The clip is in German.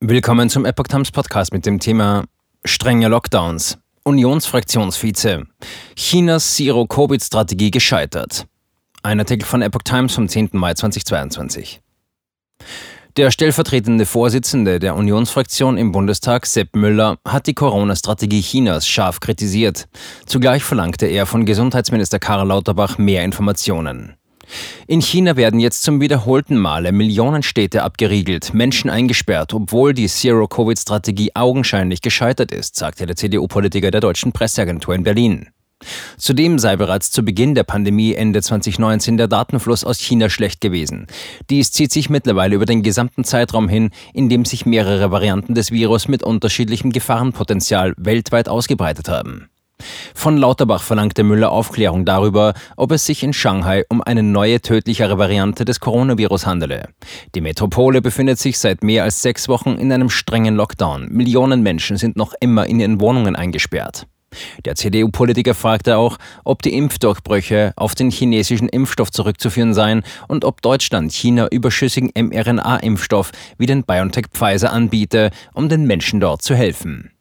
Willkommen zum Epoch Times Podcast mit dem Thema strenge Lockdowns. Unionsfraktionsvize. Chinas Zero-Covid-Strategie gescheitert. Ein Artikel von Epoch Times vom 10. Mai 2022. Der stellvertretende Vorsitzende der Unionsfraktion im Bundestag, Sepp Müller, hat die Corona-Strategie Chinas scharf kritisiert. Zugleich verlangte er von Gesundheitsminister Karl Lauterbach mehr Informationen. In China werden jetzt zum wiederholten Male Millionen Städte abgeriegelt, Menschen eingesperrt, obwohl die Zero-Covid-Strategie augenscheinlich gescheitert ist, sagte der CDU-Politiker der deutschen Presseagentur in Berlin. Zudem sei bereits zu Beginn der Pandemie Ende 2019 der Datenfluss aus China schlecht gewesen. Dies zieht sich mittlerweile über den gesamten Zeitraum hin, in dem sich mehrere Varianten des Virus mit unterschiedlichem Gefahrenpotenzial weltweit ausgebreitet haben. Von Lauterbach verlangte Müller Aufklärung darüber, ob es sich in Shanghai um eine neue tödlichere Variante des Coronavirus handele. Die Metropole befindet sich seit mehr als sechs Wochen in einem strengen Lockdown. Millionen Menschen sind noch immer in ihren Wohnungen eingesperrt. Der CDU-Politiker fragte auch, ob die Impfdurchbrüche auf den chinesischen Impfstoff zurückzuführen seien und ob Deutschland China überschüssigen mRNA-Impfstoff wie den BioNTech Pfizer anbiete, um den Menschen dort zu helfen.